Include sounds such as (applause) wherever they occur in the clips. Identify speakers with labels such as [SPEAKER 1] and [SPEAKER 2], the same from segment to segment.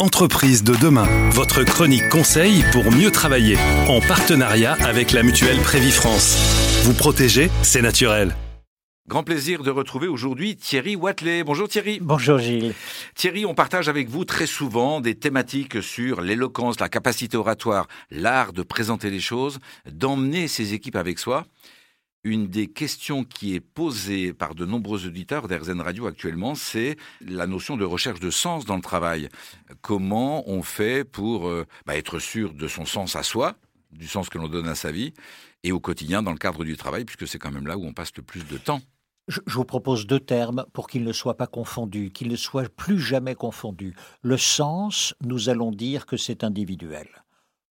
[SPEAKER 1] Entreprise de demain, votre chronique conseil pour mieux travailler, en partenariat avec la mutuelle Prévifrance. Vous protéger, c'est naturel.
[SPEAKER 2] Grand plaisir de retrouver aujourd'hui Thierry Watley. Bonjour Thierry.
[SPEAKER 3] Bonjour Gilles.
[SPEAKER 2] Thierry, on partage avec vous très souvent des thématiques sur l'éloquence, la capacité oratoire, l'art de présenter les choses, d'emmener ses équipes avec soi. Une des questions qui est posée par de nombreux auditeurs d'RZN Radio actuellement, c'est la notion de recherche de sens dans le travail. Comment on fait pour euh, bah, être sûr de son sens à soi, du sens que l'on donne à sa vie, et au quotidien dans le cadre du travail, puisque c'est quand même là où on passe le plus de temps.
[SPEAKER 3] Je, vous propose deux termes pour qu'ils ne soient pas confondus, qu'ils ne soient plus jamais confondus. Le sens, nous allons dire que c'est individuel.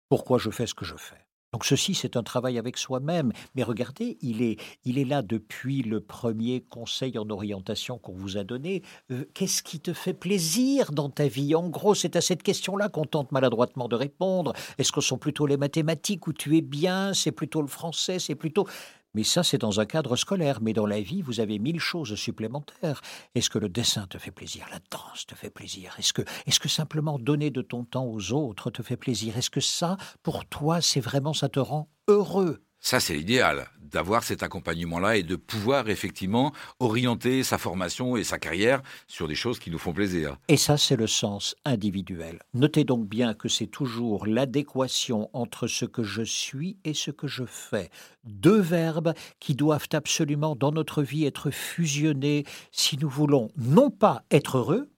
[SPEAKER 3] Pourquoi je fais ce que je fais? Donc ceci, c'est un travail avec soi-même. Mais regardez, il est, il est là depuis le premier conseil en orientation qu'on vous a donné. Euh, qu'est-ce qui te fait plaisir dans ta vie? En gros, c'est à cette question-là qu'on tente maladroitement de répondre. Est-ce que ce sont plutôt les mathématiques où tu es bien? C'est plutôt le français? C'est plutôt... Mais ça, c'est dans un cadre scolaire. Mais dans la vie, vous avez mille choses supplémentaires. Est-ce que le dessin te fait plaisir? La danse te fait plaisir? Est-ce que, est que simplement donner de ton temps aux autres te fait plaisir? Est-ce que ça, pour toi, c'est vraiment, ça te rend heureux?
[SPEAKER 2] Ça, c'est l'idéal, d'avoir cet accompagnement-là et de pouvoir effectivement orienter sa formation et sa carrière sur des choses qui nous font plaisir.
[SPEAKER 3] Et ça, c'est le sens individuel. Notez donc bien que c'est toujours l'adéquation entre ce que je suis et ce que je fais. Deux verbes qui doivent absolument dans notre vie être fusionnés si nous voulons non pas être heureux,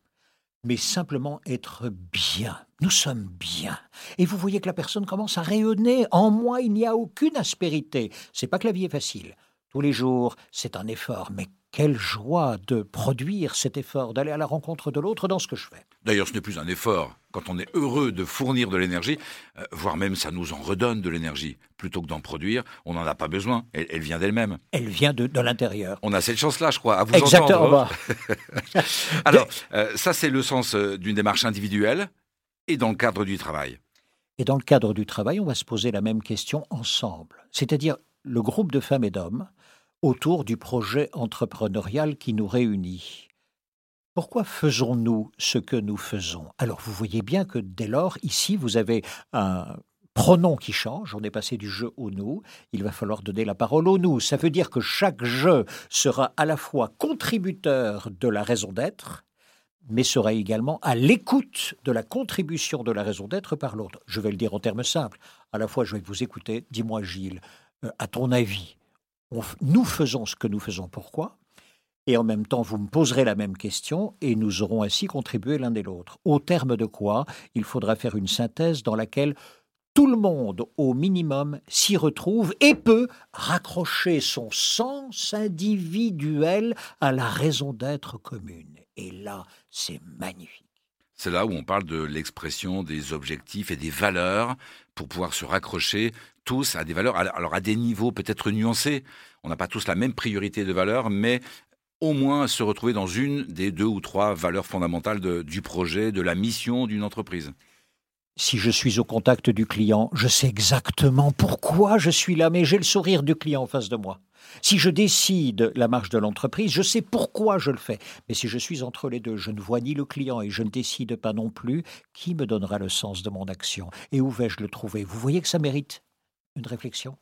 [SPEAKER 3] mais simplement être bien. Nous sommes bien. Et vous voyez que la personne commence à rayonner. En moi, il n'y a aucune aspérité. C'est pas que la vie est facile. Tous les jours, c'est un effort, mais quelle joie de produire cet effort, d'aller à la rencontre de l'autre dans ce que je fais.
[SPEAKER 2] D'ailleurs, ce n'est plus un effort. Quand on est heureux de fournir de l'énergie, euh, voire même ça nous en redonne de l'énergie, plutôt que d'en produire, on n'en a pas besoin. Elle, vient d'elle-même.
[SPEAKER 3] Elle vient de, l'intérieur.
[SPEAKER 2] On a cette chance-là, je crois, à vous
[SPEAKER 3] Exactement.
[SPEAKER 2] entendre. (laughs) (laughs) Alors, euh, ça, c'est le sens euh, d'une démarche individuelle et dans le cadre du travail.
[SPEAKER 3] Et dans le cadre du travail, on va se poser la même question ensemble. C'est-à-dire, le groupe de femmes et d'hommes autour du projet entrepreneurial qui nous réunit. Pourquoi faisons-nous ce que nous faisons? Alors vous voyez bien que dès lors, ici, vous avez un pronom qui change, on est passé du jeu au nous, il va falloir donner la parole au nous. Ça veut dire que chaque jeu sera à la fois contributeur de la raison d'être, mais sera également à l'écoute de la contribution de la raison d'être par l'autre. Je vais le dire en termes simples. À la fois, je vais vous écouter. Dis-moi, Gilles, euh, à ton avis, nous faisons ce que nous faisons pourquoi? Et en même temps, vous me poserez la même question et nous aurons ainsi contribué l'un et l'autre. Au terme de quoi, il faudra faire une synthèse dans laquelle tout le monde, au minimum, s'y retrouve et peut raccrocher son sens individuel à la raison d'être commune. Et là, c'est magnifique.
[SPEAKER 2] C'est là où on parle de l'expression des objectifs et des valeurs pour pouvoir se raccrocher tous à des valeurs, alors à des niveaux peut-être nuancés. On n'a pas tous la même priorité de valeurs, mais au moins se retrouver dans une des deux ou trois valeurs fondamentales du projet, de la mission d'une entreprise.
[SPEAKER 3] Si je suis au contact du client, je sais exactement pourquoi je suis là, mais j'ai le sourire du client en face de moi. Si je décide la marche de l'entreprise, je sais pourquoi je le fais. Mais si je suis entre les deux, je ne vois ni le client et je ne décide pas non plus, qui me donnera le sens de mon action Et où vais-je le trouver? Vous voyez que ça mérite une réflexion?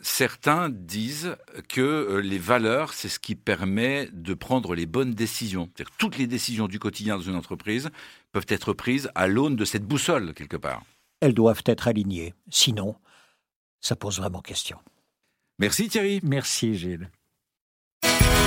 [SPEAKER 2] Certains disent que euh, les valeurs, c'est ce qui permet de prendre les bonnes décisions. Toutes les décisions du quotidien dans une entreprise peuvent être prises à l'aune de cette boussole, quelque part.
[SPEAKER 3] Elles doivent être alignées. Sinon, ça pose vraiment question.
[SPEAKER 2] Merci Thierry.
[SPEAKER 3] Merci Gilles.